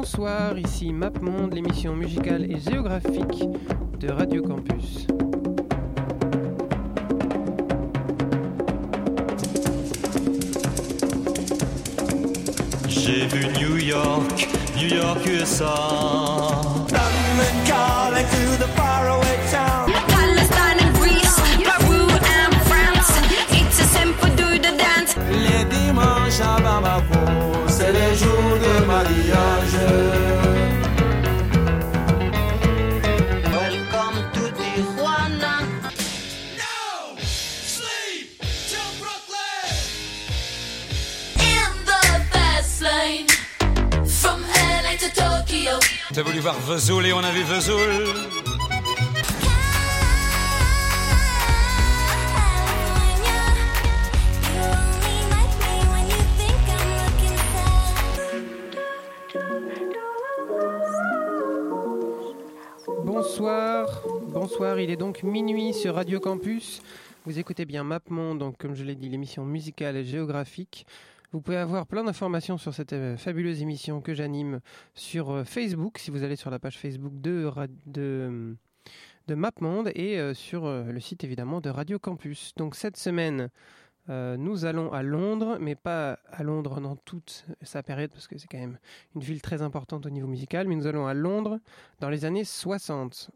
Bonsoir, ici MapMonde, l'émission musicale et géographique de Radio Campus. J'ai vu New York, New York USA. London calling to the faraway town. Palestine and Greece, Peru and France. It's a simple do the dance. Les dimanches à Bamako, On a vu. Bonsoir, bonsoir, il est donc minuit sur Radio Campus. Vous écoutez bien MapMonde, donc comme je l'ai dit, l'émission musicale et géographique. Vous pouvez avoir plein d'informations sur cette euh, fabuleuse émission que j'anime sur euh, Facebook, si vous allez sur la page Facebook de, MapMonde et euh, sur le site évidemment de Radio Campus. Donc cette semaine, nous allons à Londres, mais pas à Londres dans toute sa période, parce que c'est quand même une ville très importante au niveau musical, mais nous allons à Londres dans les années 60.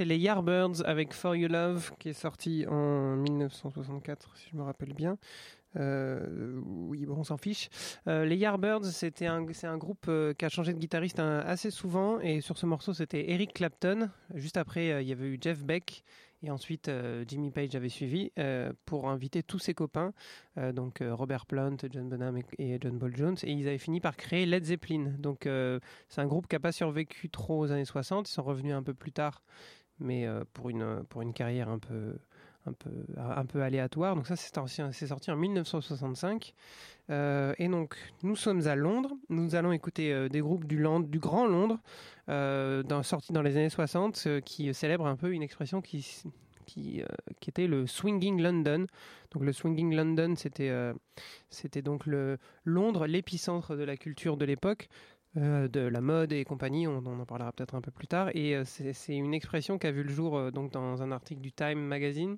C'est les Yardbirds avec For You Love qui est sorti en 1964 si je me rappelle bien. Euh, oui, bon, on s'en fiche. Euh, les Yardbirds, c'était un, c'est un groupe euh, qui a changé de guitariste hein, assez souvent et sur ce morceau c'était Eric Clapton. Juste après, il y avait eu Jeff Beck et ensuite Jimmy Page avait suivi pour inviter tous ses copains, donc Robert Plant, John Bonham et, et John Paul Jones, et ils avaient fini par créer Led Zeppelin. Donc c'est un groupe qui n'a pas survécu trop aux années 60. Ils sont revenus un peu plus tard, mais euh, pour, une, pour une carrière un peu, un peu, un peu aléatoire. Donc ça, c'est sorti, en 1965. Euh, et donc, nous sommes à Londres. Nous allons écouter euh, des groupes du, Land, du Grand Londres, euh, dans, sortis dans les années 60, euh, qui célèbrent un peu une expression qui, qui, euh, qui était le Swinging London. Donc le Swinging London, c'était euh, c'était donc le Londres, l'épicentre de la culture de l'époque. Euh, de la mode et compagnie. On, en parlera peut-être un peu plus tard. Et euh, c'est une expression qui a vu le jour euh, donc dans un article du Time Magazine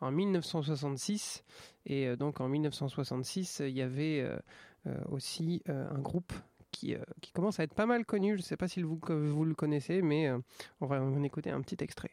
en 1966. Et donc en 1966, il y avait aussi un groupe qui, qui commence à être pas mal connu. Je ne sais pas si vous, vous le connaissez, mais on va en écouter un petit extrait.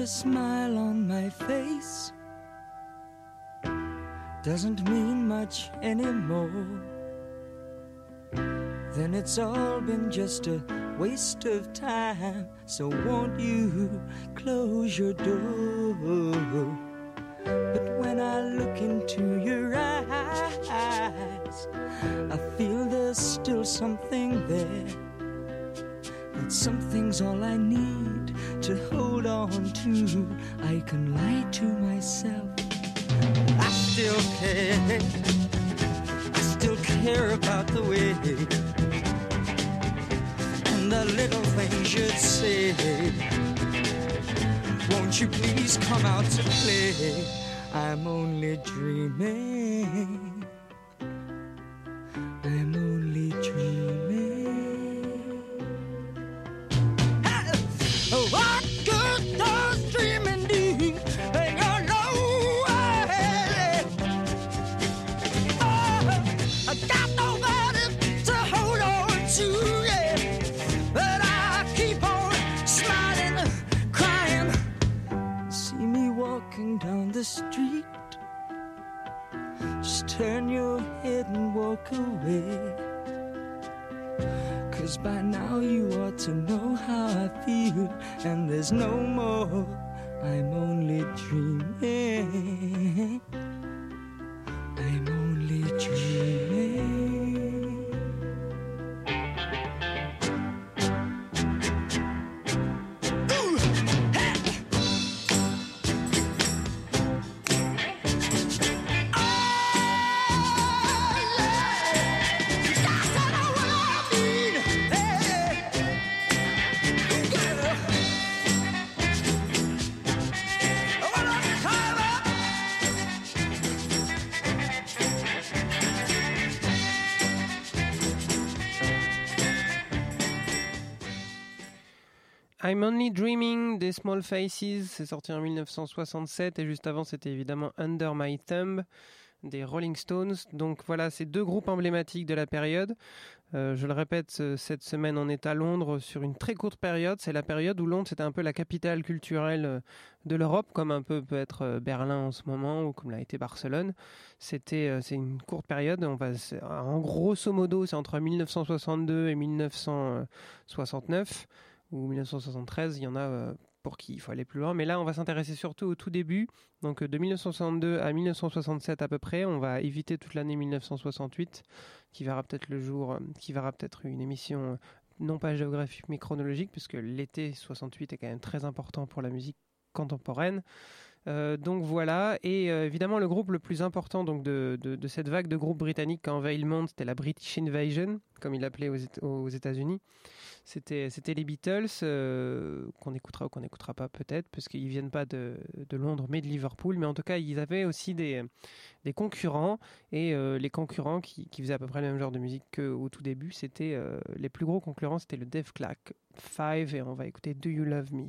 A smile on my face doesn't mean much anymore, then it's all been just a waste of time. So won't you close your door? But when I look into your eyes, I feel there's still something there. That something's all I need to hold on to. I can lie to myself. I still care. I still care about the way and the little things you'd say. Won't you please come out to play? I'm only dreaming. Street. Just turn your head and walk away. Cause by now you ought to know how I feel. And there's no more. I'm only dreaming. I'm only dreaming. I'm Only Dreaming des Small Faces, c'est sorti en 1967 et juste avant c'était évidemment Under My Thumb des Rolling Stones. Donc voilà, c'est deux groupes emblématiques de la période. Euh, je le répète, ce- cette semaine on est à Londres sur une très courte période. C'est la période où Londres c'était un peu la capitale culturelle euh, de l'Europe, comme un peu peut être euh, Berlin en ce moment ou comme l'a été Barcelone. C'était c'est une courte période. En grosso modo c'est entre 1962 et 1969 ou 1973, il y en a euh, pour qui il faut aller plus loin. Mais là, on va s'intéresser surtout au tout début, donc euh, de 1962 à 1967 à peu près. On va éviter toute l'année 1968, qui verra peut-être le jour, euh, qui verra peut-être une émission non pas géographique mais chronologique, puisque l'été 68 est quand même très important pour la musique contemporaine. Donc voilà, et évidemment le groupe le plus important donc de, cette vague de groupes britanniques qui a envahi le monde, c'était la British Invasion, comme il l'appelait aux, Éta- aux États-Unis. C'était, c'était les Beatles, euh, qu'on écoutera ou qu'on n'écoutera pas peut-être, parce qu'ils viennent pas de, de Londres mais de Liverpool. Mais en tout cas, ils avaient aussi des, des concurrents, et euh, les concurrents qui, qui faisaient à peu près le même genre de musique qu'au tout début, c'était euh, les plus gros concurrents, c'était le Def Clack 5, et on va écouter Do You Love Me?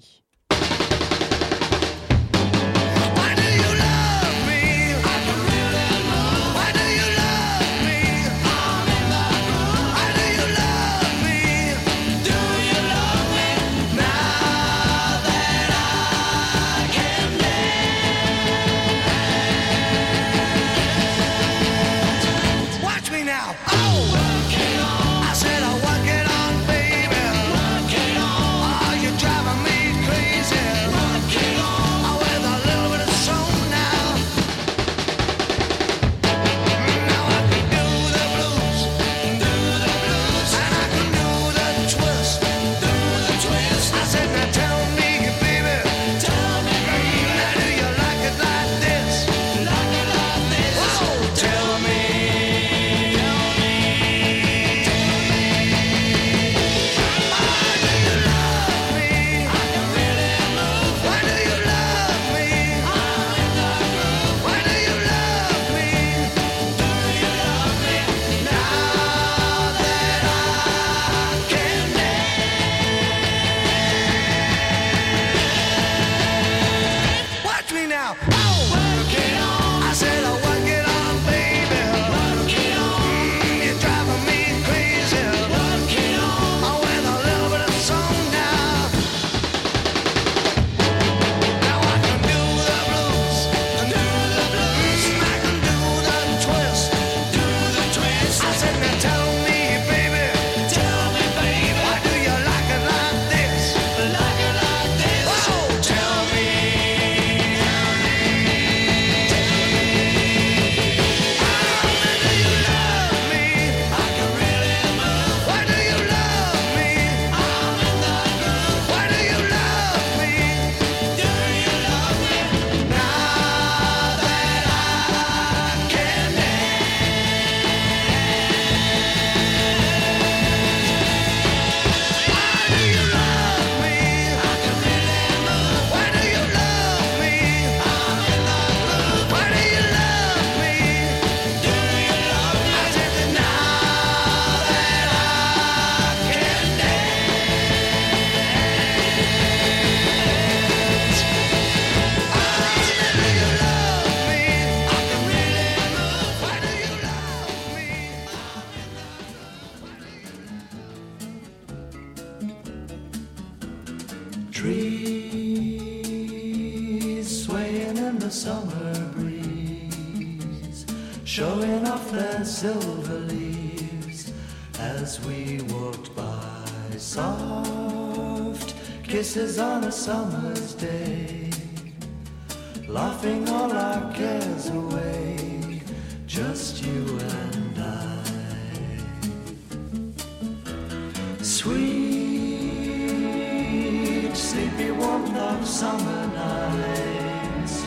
Summer nights,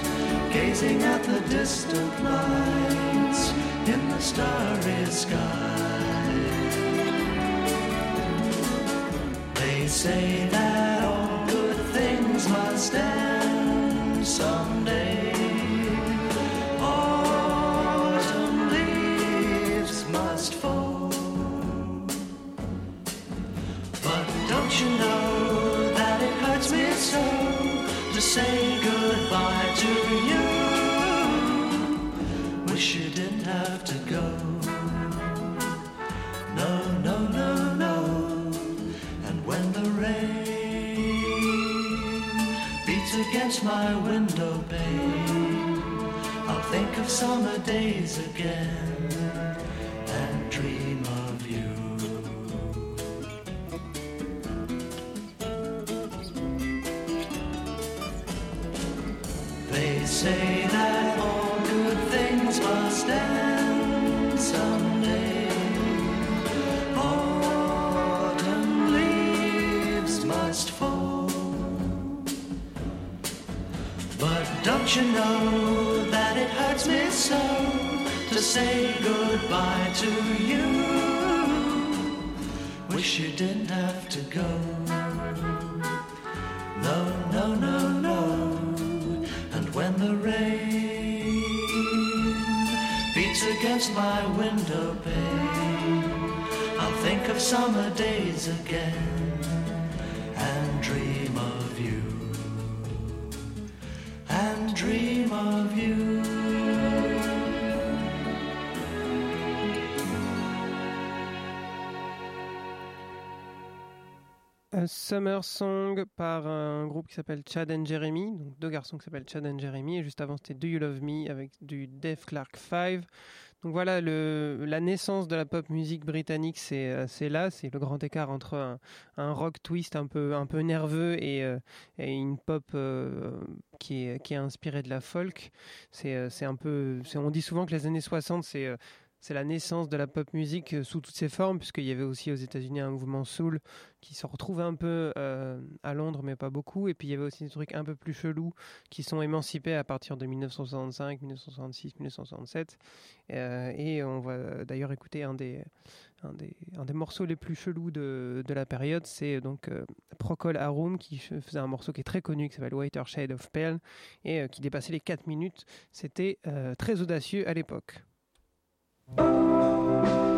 gazing at the distant lights in the starry sky. They say that all good things must end against my window pane, I'll think of summer days again say goodbye to you? Wish you didn't have to go. No, no, no, no. And when the rain beats against my window pane, I'll think of summer days again and dream of you. And dream of you. A Summer Song par un groupe qui s'appelle Chad and Jeremy, donc deux garçons qui s'appellent Chad and Jeremy, et juste avant c'était Do You Love Me avec du Def Clark 5. Donc voilà, la naissance de la pop musique britannique, c'est euh, là, c'est le grand écart entre un, rock twist un peu, un peu nerveux et, euh, une pop euh, qui, est, qui est inspirée de la folk. C'est euh, un peu, on dit souvent que les années 60, c'est euh, c'est la naissance de la pop musique euh, sous toutes ses formes, puisqu'il y avait aussi aux États-Unis un mouvement soul qui se retrouve un peu euh, à Londres, mais pas beaucoup. Et puis il y avait aussi des trucs un peu plus chelous qui sont émancipés à partir de 1965, 1966, 1967. Euh, et on va d'ailleurs écouter un des, un, des, un des morceaux les plus chelous de, de la période. C'est donc euh, Procol Harum qui faisait un morceau qui est très connu, qui s'appelle Whiter Shade of Pale, et qui dépassait les 4 minutes. C'était très audacieux à l'époque. thank you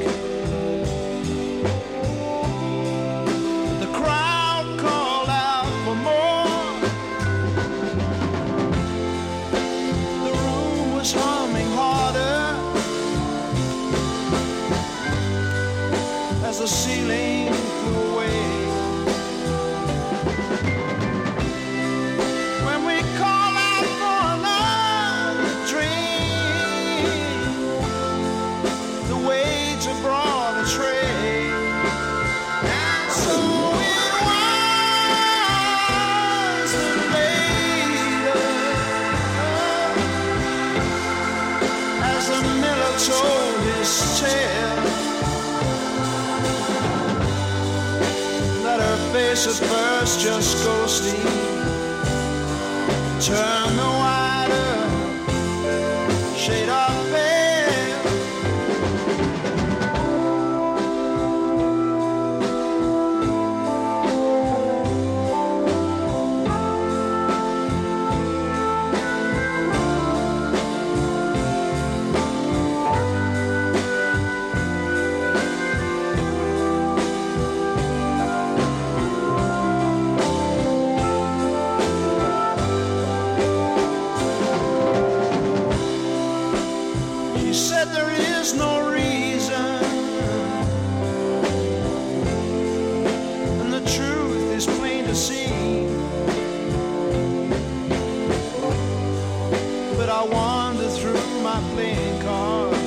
just go sleep. Turn my playing cards.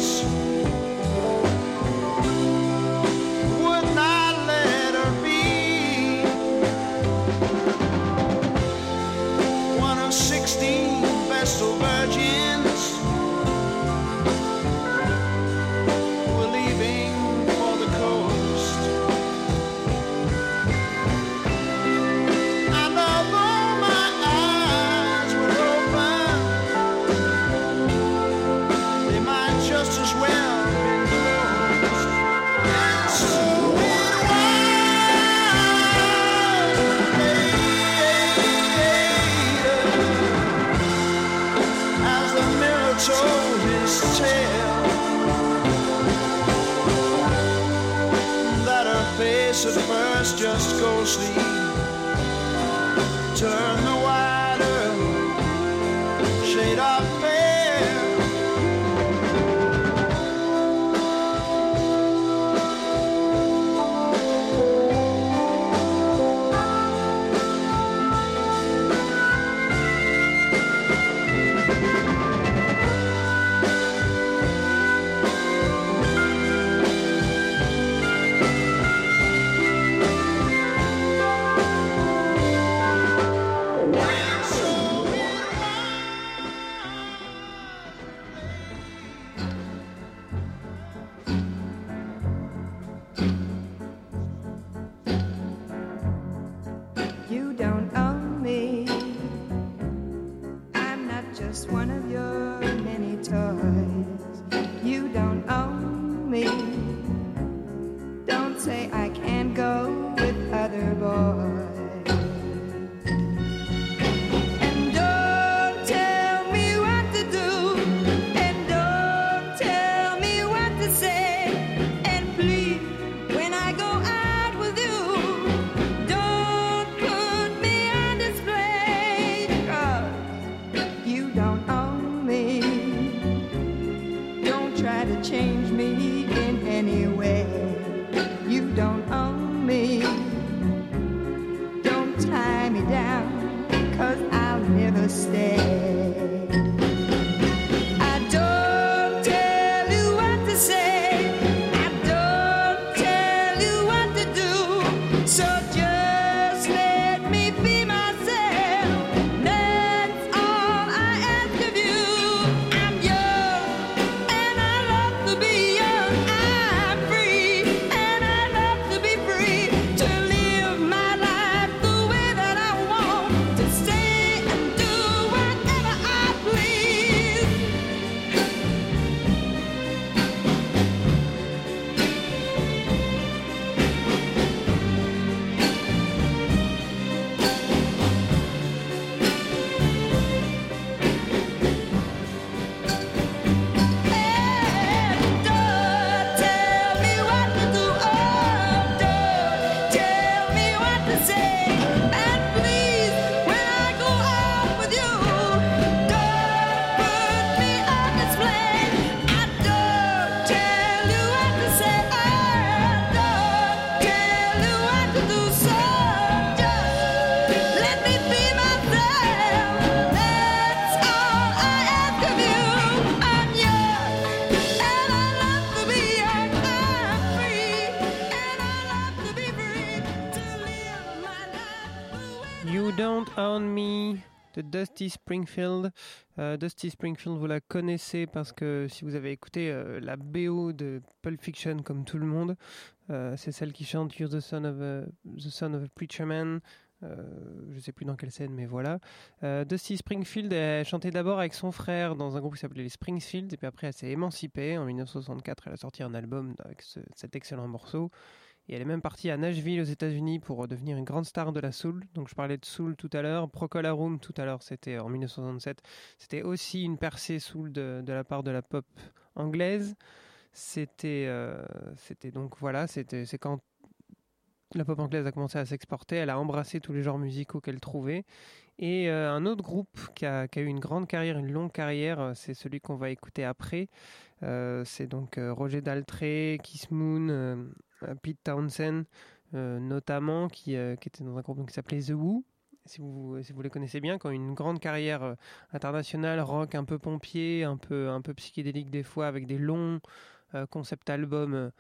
Turn Dusty Springfield. Euh, Dusty Springfield, vous la connaissez parce que si vous avez écouté euh, la BO de Pulp Fiction comme tout le monde, euh, c'est celle qui chante You're the son of a, the son of a preacher man. Je sais plus dans quelle scène, mais voilà. Dusty Springfield, elle chantait d'abord avec son frère dans un groupe qui s'appelait les Springfield, et puis après elle s'est émancipée. En 1964, elle a sorti un album avec ce- cet excellent morceau. Et elle est même partie à Nashville aux États-Unis pour devenir une grande star de la soul. Donc je parlais de soul tout à l'heure, Procol Harum tout à l'heure, c'était en 1967. C'était aussi une percée soul de, la part de la pop anglaise. C'était, euh, c'était donc voilà, c'était c'est quand la pop anglaise a commencé à s'exporter, elle a embrassé tous les genres musicaux qu'elle trouvait. Et euh, un autre groupe qui a, eu une grande carrière, une longue carrière, euh, c'est celui qu'on va écouter après. Euh, c'est donc euh, Roger Daltrey, Kiss Moon, euh, euh, euh, Pete Townsend euh, notamment, euh, qui, était dans un groupe qui s'appelait The Who. Si vous, les connaissez bien, qui ont une grande carrière internationale, rock un peu pompier, un peu, un peu psychédélique des fois, avec des longs concept albums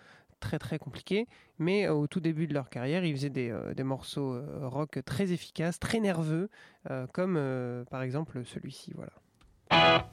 très très compliqués. Mais au tout début de leur carrière, ils faisaient des, des morceaux rock très efficaces, très nerveux, comme par exemple celui-ci. Voilà.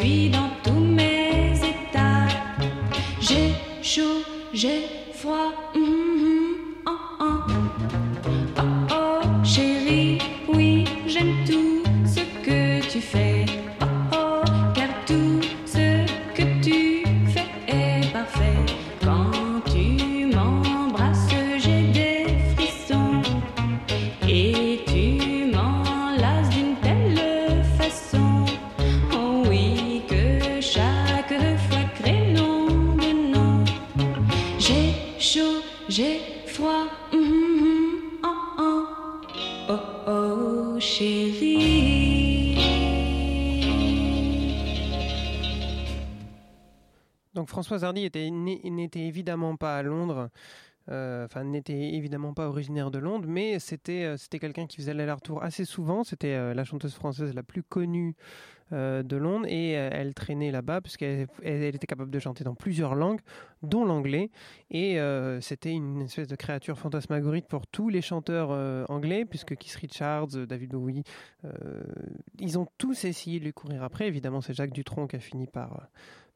suis dans N'était évidemment pas à Londres. Euh, enfin, n'était évidemment pas originaire de Londres, mais c'était euh, c'était quelqu'un qui faisait l'aller-retour assez souvent. C'était euh, la chanteuse française la plus connue de Londres et elle traînait là-bas puisqu'elle elle, était capable de chanter dans plusieurs langues, dont l'anglais. Et c'était une espèce de créature fantasmagorique pour tous les chanteurs anglais, puisque Keith Richards, David Bowie, ils ont tous essayé de lui courir après. Évidemment, c'est Jacques Dutronc qui a fini par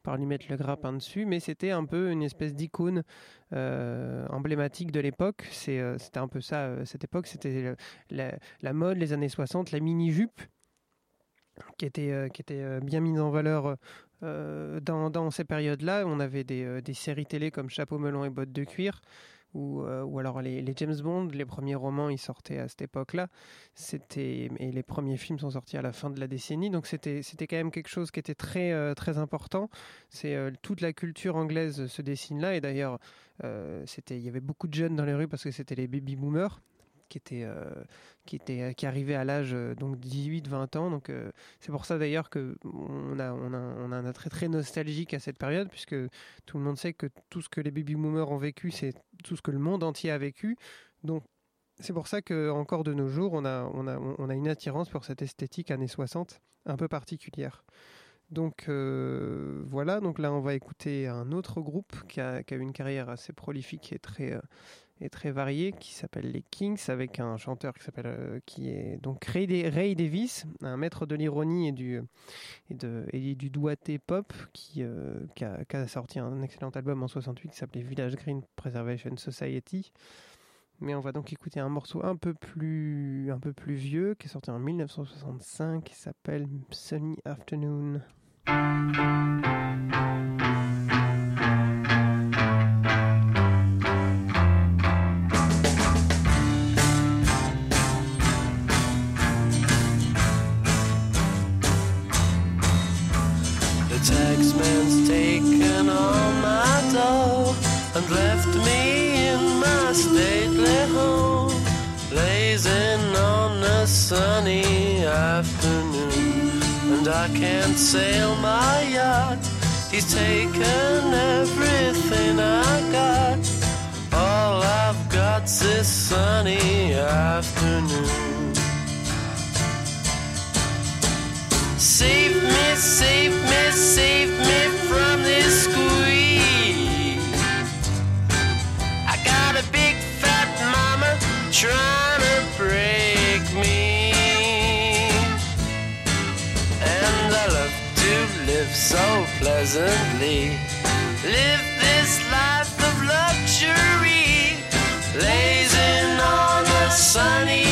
par lui mettre le grappin dessus, mais c'était un peu une espèce d'icône euh, emblématique de l'époque. Euh, c'était un peu ça, euh, cette époque, c'était la, mode, les années 60, la mini-jupe, qui était, qui était bien mise en valeur dans, dans ces périodes-là. On avait des, des séries télé comme Chapeau melon et bottes de cuir, ou, euh, ou alors les, James Bond, les premiers romans, ils sortaient à cette époque-là. C'était et les premiers films sont sortis à la fin de la décennie, donc c'était c'était quand même quelque chose qui était très euh, très important. C'est euh, toute la culture anglaise se dessine là, et d'ailleurs c'était il y avait beaucoup de jeunes dans les rues parce que c'était les baby boomers qui étaient euh, qui étaient euh, qui arrivaient à l'âge euh, donc 18-20 ans. Donc c'est pour ça d'ailleurs que on a on a on a un attrait très nostalgique à cette période puisque tout le monde sait que tout ce que les baby boomers ont vécu, c'est tout ce que le monde entier a vécu. Donc c'est pour ça que encore de nos jours, on a, on, a, on a une attirance pour cette esthétique années 60 un peu particulière. Donc voilà, donc là on va écouter un autre groupe qui a, qui a eu une carrière assez prolifique et très, et très variée, qui s'appelle les Kings, avec un chanteur qui s'appelle euh, qui est donc Ray, Ray Davis, un maître de l'ironie et du, et, de, et du doigté pop, qui, euh, a, qui a sorti un excellent album en 68 qui s'appelait Village Green Preservation Society. Mais on va donc écouter un morceau un peu plus, un peu plus vieux, qui est sorti en 1965, qui s'appelle Sunny Afternoon. I can't sail my yacht, he's taken everything I got. All I've got's this sunny afternoon. Save me, save pleasantly. Live this life of luxury. Lazing on a sunny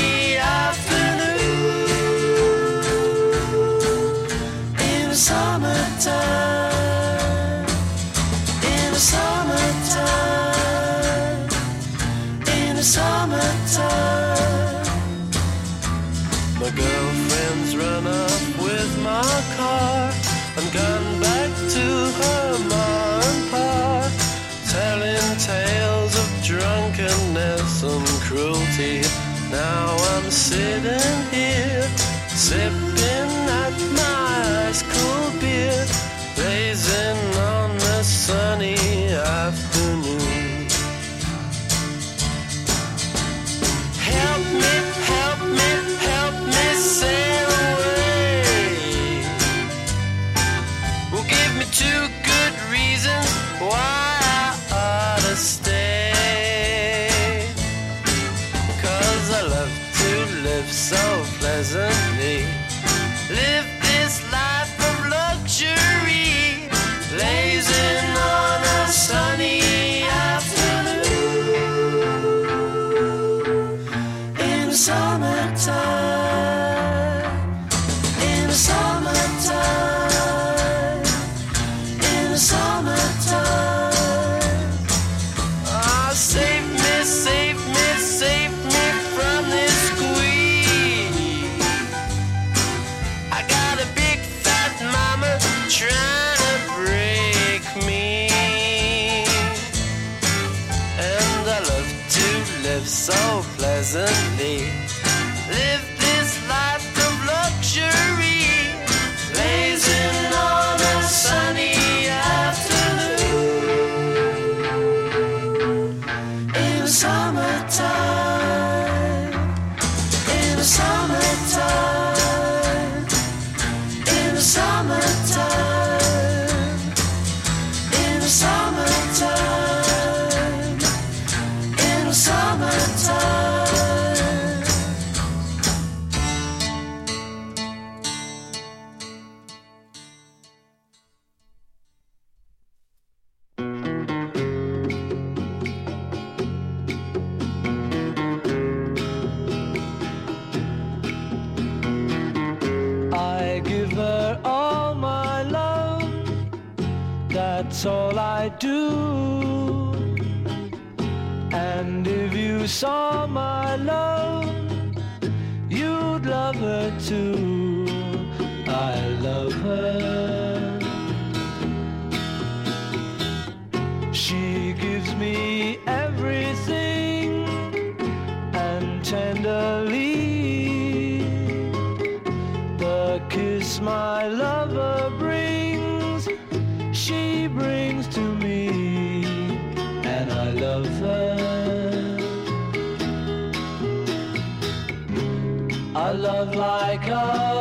lover brings, she brings to me, and I love her. A love like ours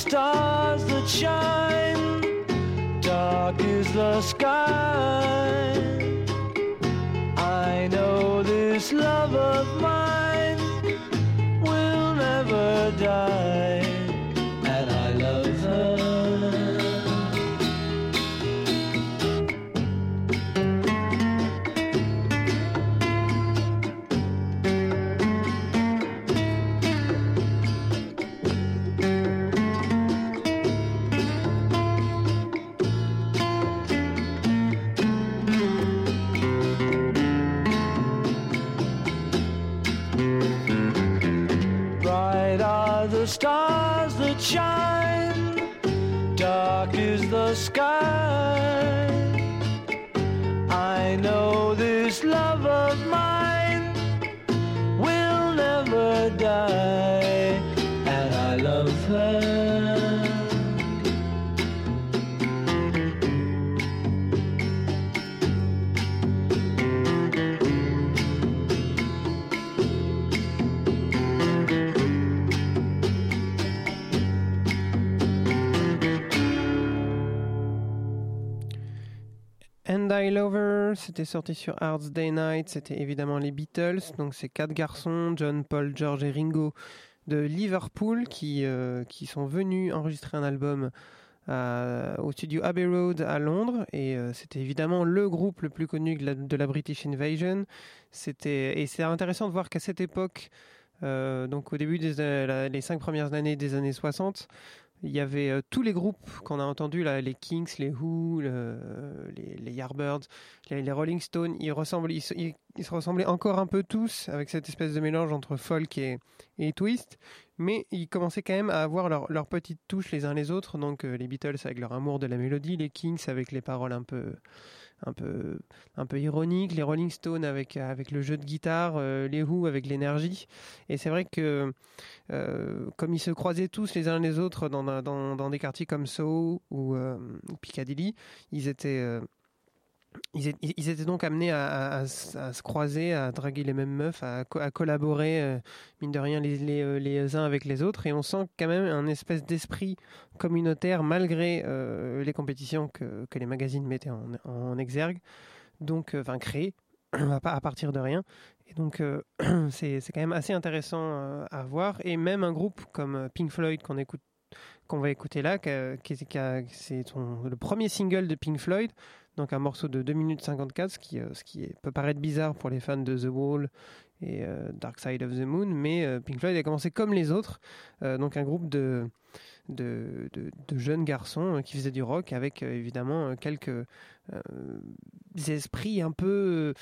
stars that shine, dark is the sky. And I Lover, c'était sorti sur Hard's Day Night, c'était évidemment les Beatles, donc c'est quatre garçons, John, Paul, George et Ringo de Liverpool qui, euh, qui sont venus enregistrer un album à- au studio Abbey Road à Londres et euh, c'était évidemment le groupe le plus connu de la, British Invasion. Et c'est intéressant de voir qu'à cette époque, euh, donc au début des euh, les cinq premières années des années 60, il y avait euh, tous les groupes qu'on a entendus, là, les Kings, les Who, le- les, les Yardbirds, les, Rolling Stones, ils, ressemblent, ils, ils- se ressemblaient encore un peu tous avec cette espèce de mélange entre folk et, et twist, mais ils commençaient quand même à avoir leur- leurs petites touches les uns les autres, donc euh, les Beatles avec leur amour de la mélodie, les Kings avec les paroles un peu, un peu, un peu ironiques, les Rolling Stones avec, avec le jeu de guitare, euh, les Who avec l'énergie, et c'est vrai que euh, comme ils se croisaient tous les uns les autres dans, dans, dans des quartiers comme Soho ou euh, Piccadilly, ils étaient, ils, étaient donc amenés à, se croiser, à draguer les mêmes meufs, à, co- à collaborer, euh, mine de rien, euh, les uns avec les autres. Et on sent quand même un espèce d'esprit communautaire malgré euh, les compétitions que, les magazines mettaient en, exergue, donc enfin créées à pa- à partir de rien. Et donc, c'est quand même assez intéressant à voir. Et même un groupe comme Pink Floyd qu'on va écouter là, qui qui- c'est le premier single de Pink Floyd, donc un morceau de 2 minutes 54, ce qui, euh, ce qui peut paraître bizarre pour les fans de The Wall et euh, Dark Side of the Moon, mais euh, Pink Floyd a commencé comme les autres, donc un groupe de, jeunes garçons qui faisaient du rock avec évidemment quelques esprits un peu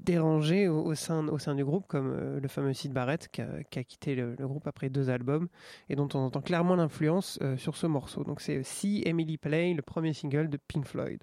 dérangés au, sein, du groupe, comme le fameux Sid Barrett qui a, qui a quitté le, le groupe après deux albums et dont on entend clairement l'influence sur ce morceau. Donc c'est See Emily Play, le premier single de Pink Floyd.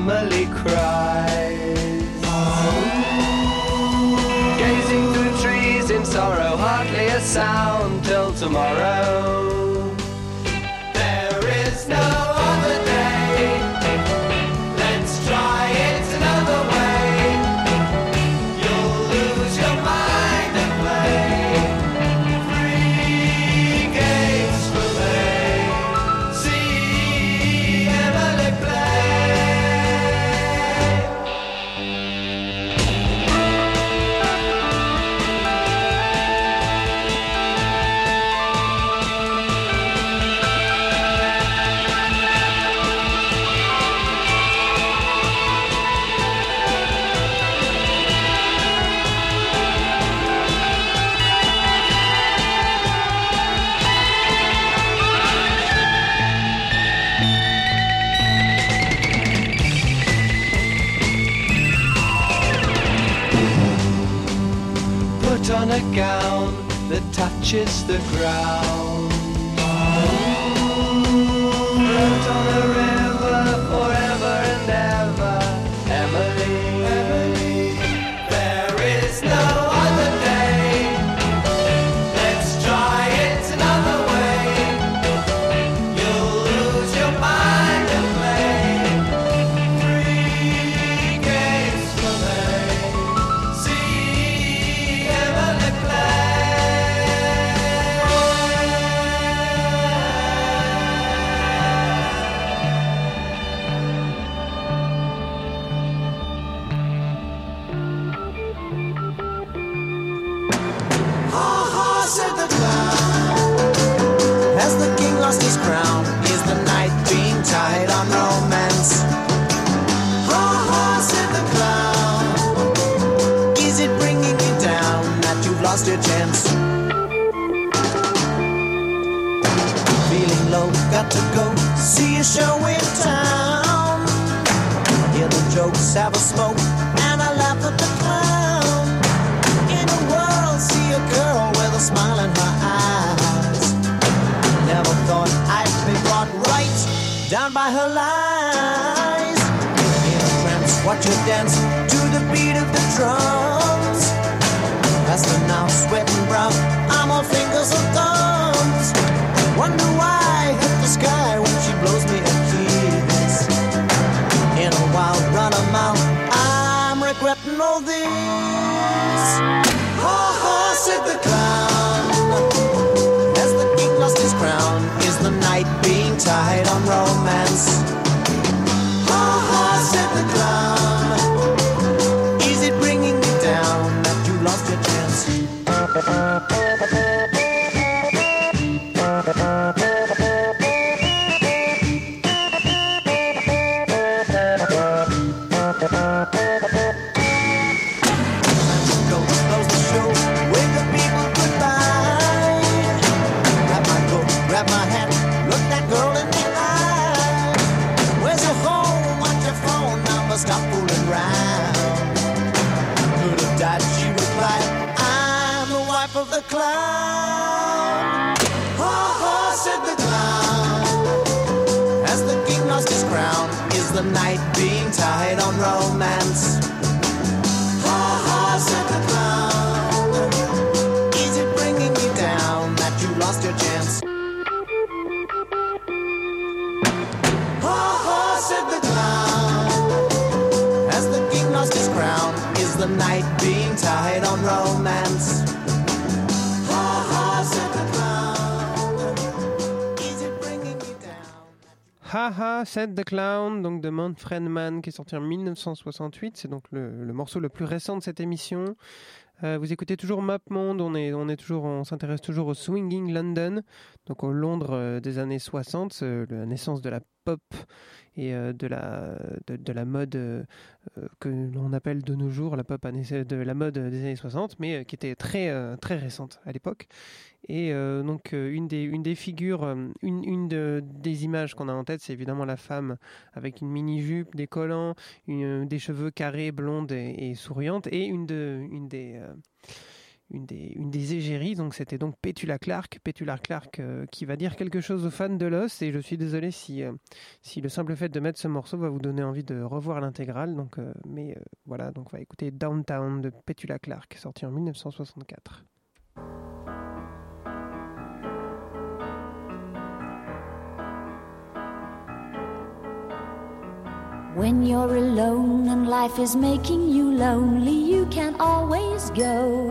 Emily cries. Gazing through trees in sorrow, hardly a sound till tomorrow. The have a smoke, and I laugh at the clown. In a world, see a girl with a smile in her eyes. Never thought I'd be brought right down by her lies. In a trance, watch her dance to the beat of the drums. Faster now, sweating brown, I'm all fingers and thumbs. Wonder why this. Ha ha, said the clown. As the king lost his crown, is the night being tied on romance? The night being tied on romance? Haha, Set the Clown, donc de Manfred Mann, qui est sorti en 1968. C'est donc le, morceau le plus récent de cette émission. Euh, vous écoutez toujours Map Monde, on est, on est toujours, on s'intéresse toujours au Swinging London, donc au Londres euh, des années 60, euh, la naissance de la pop et euh, de la de, la mode euh, euh, que l'on appelle de nos jours la pop de la mode des années 60, mais qui était très très récente à l'époque. Et donc une des une des figures, une une de- des images qu'on a en tête, c'est évidemment la femme avec une mini jupe, des collants, des cheveux carrés, blondes et, souriantes, et une de une des une des, égéries. Donc c'était donc Petula Clark, Petula Clark euh, qui va dire quelque chose aux fans de Lost. Et je suis désolé si, euh, si le simple fait de mettre ce morceau va vous donner envie de revoir l'intégrale. Donc, euh, mais voilà, donc on va écouter Downtown de Petula Clark, sorti en 1964. When you're alone and life is making you lonely, you can always go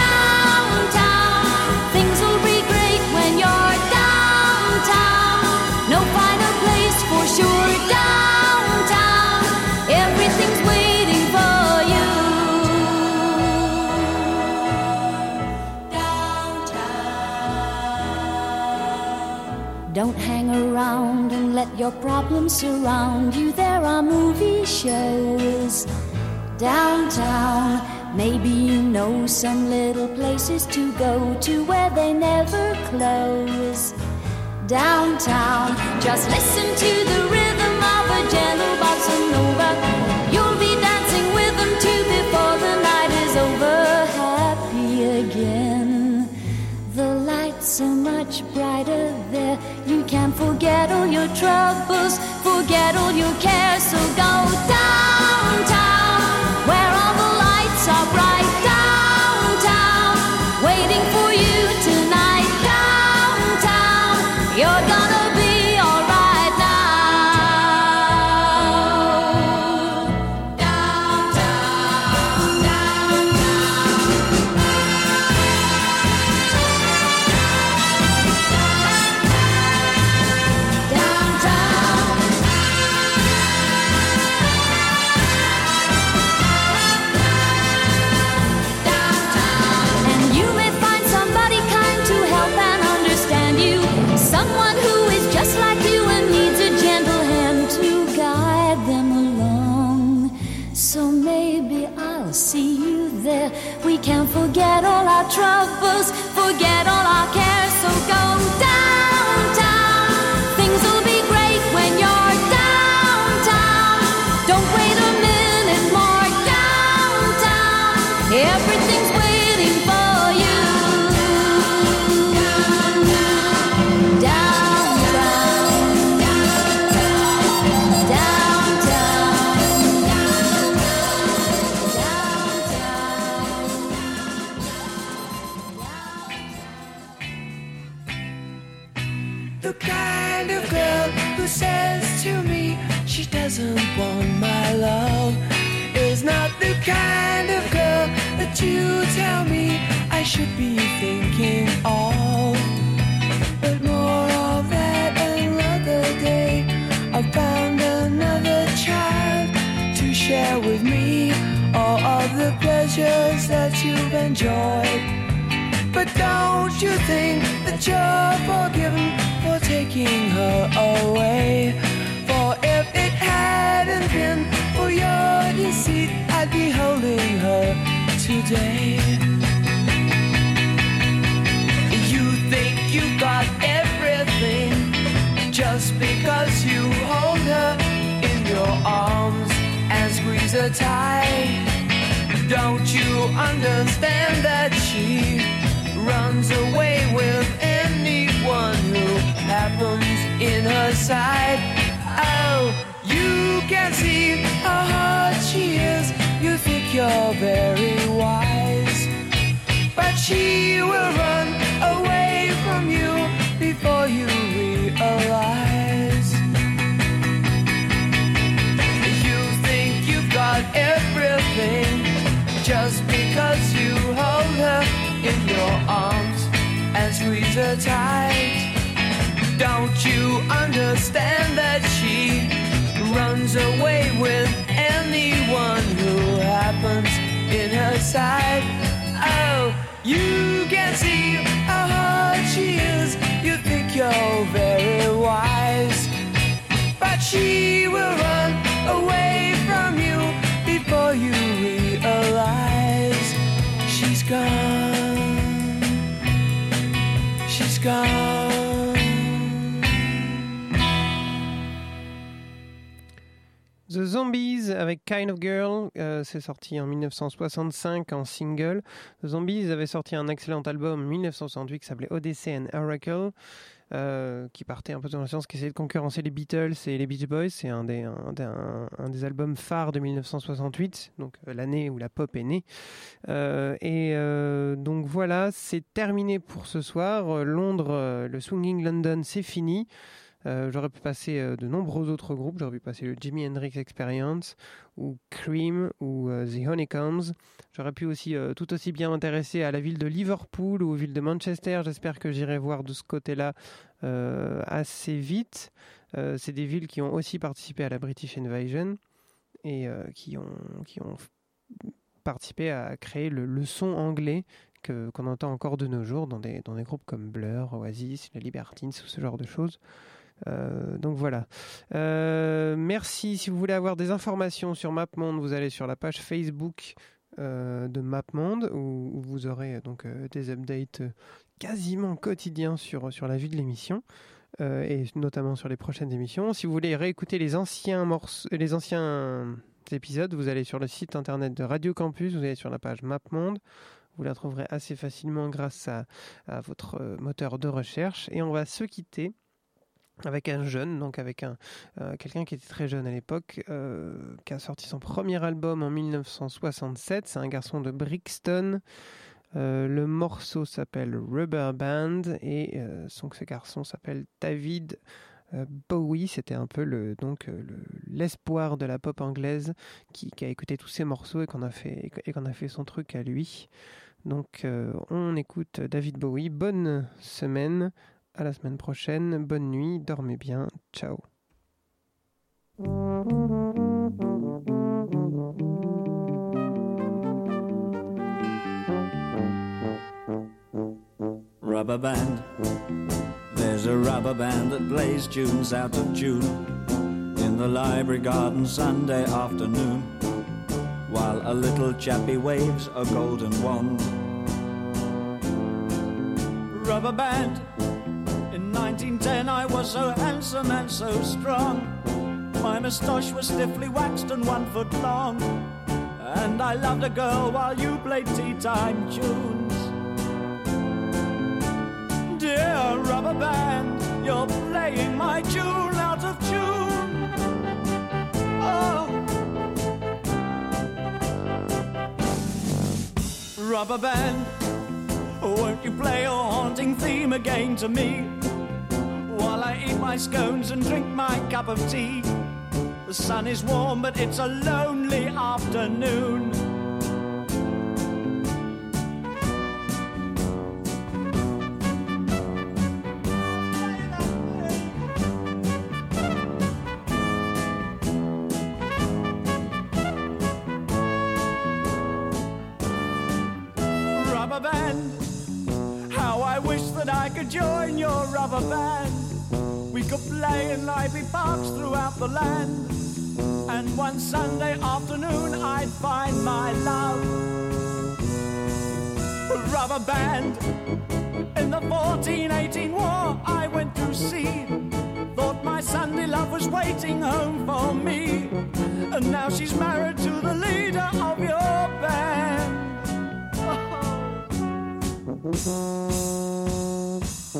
Let your problems surround you. There are movie shows downtown. Maybe you know some little places to go to where they never close. Downtown, just listen to the rhythm of a gentle Can forget all your troubles, forget all your cares. So go downtown, We can forget all our troubles, forget pleasures that you've enjoyed. But don't you think that you're forgiven for taking her away? For if it hadn't been for your deceit, I'd be holding her today. You think you've got everything just because you hold her in your arms and squeeze her tight. Don't you understand that she runs away with anyone who happens in her sight? Oh, you can see how hard she is. You think you're very wise, but she will run squeeze her tight. Don't you understand that she runs away with anyone who happens in her sight? Oh, you can see how hard she is. You think you're very wise, but she will run away from you before you realize she's gone. The Zombies avec Kind of Girl, euh, c'est sorti en 1965 en single. The Zombies avait sorti un excellent album en 1968 qui s'appelait Odyssey and Oracle, euh, qui partait un peu dans le sens qui essayait de concurrencer les Beatles et les Beach Boys. C'est un des, un, des- albums phares de 1968, donc euh, l'année où la pop est née. Euh, et donc voilà, c'est terminé pour ce soir. Londres, le Swinging London, c'est fini. Euh, J'aurais pu passer euh, de nombreux autres groupes. J'aurais pu passer le Jimi Hendrix Experience ou Cream ou euh, The Honeycombs. J'aurais pu aussi tout aussi bien m'intéresser à la ville de Liverpool ou aux villes de Manchester. J'espère que j'irai voir de ce côté-là assez vite. C'est des villes qui ont aussi participé à la British Invasion et qui ont, participé à créer le, son anglais qu'on entend encore de nos jours dans des, dans des groupes comme Blur, Oasis, les Libertines ou ce genre de choses. Euh, donc voilà. Euh, merci. Si vous voulez avoir des informations sur MapMonde, vous allez sur la page Facebook euh, de MapMonde où, vous aurez donc des updates quasiment quotidiens sur, sur la vue de l'émission. et notamment sur les prochaines émissions. Si vous voulez réécouter les anciens morceaux, les anciens épisodes, vous allez sur le site internet de Radio Campus, vous allez sur la page MapMonde, vous la trouverez assez facilement grâce à, votre moteur de recherche. Et on va se quitter avec un jeune, donc avec un euh, quelqu'un qui était très jeune à l'époque, euh, qui a sorti son premier album en 1967. C'est un garçon de Brixton. Euh, le morceau s'appelle Rubber Band et son, ce garçon s'appelle David Bowie. C'était un peu le donc le- l'espoir de la pop anglaise qui, a écouté tous ces morceaux et qu'on a fait et qu'on a fait son truc à lui. Donc on écoute David Bowie. Bonne semaine. À la semaine prochaine. Bonne nuit. Dormez bien. Ciao. Rubber band. There's a rubber band that plays tunes out of tune in the library garden Sunday afternoon while a little chappie waves a golden wand. Rubber band. In 1910 I was so handsome and so strong. My moustache was stiffly waxed and one foot long. And I loved a girl while you played tea time tunes. Dear rubber band, you're playing my tune out of tune. Oh. Rubber band, won't you play your haunting theme again to me? Eat my scones and drink my cup of tea. The sun is warm, but it's a lonely afternoon. Rubber band, how I wish that I could join your rubber band. We could play in lively parks throughout the land. And one Sunday afternoon I'd find my love. Rubber band. In the 1418 war I went to sea. Thought my Sunday love was waiting home for me. And now she's married to the leader of your band. I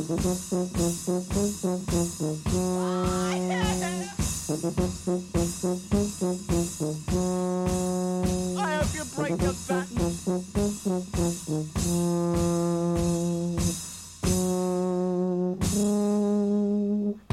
hope you break your back.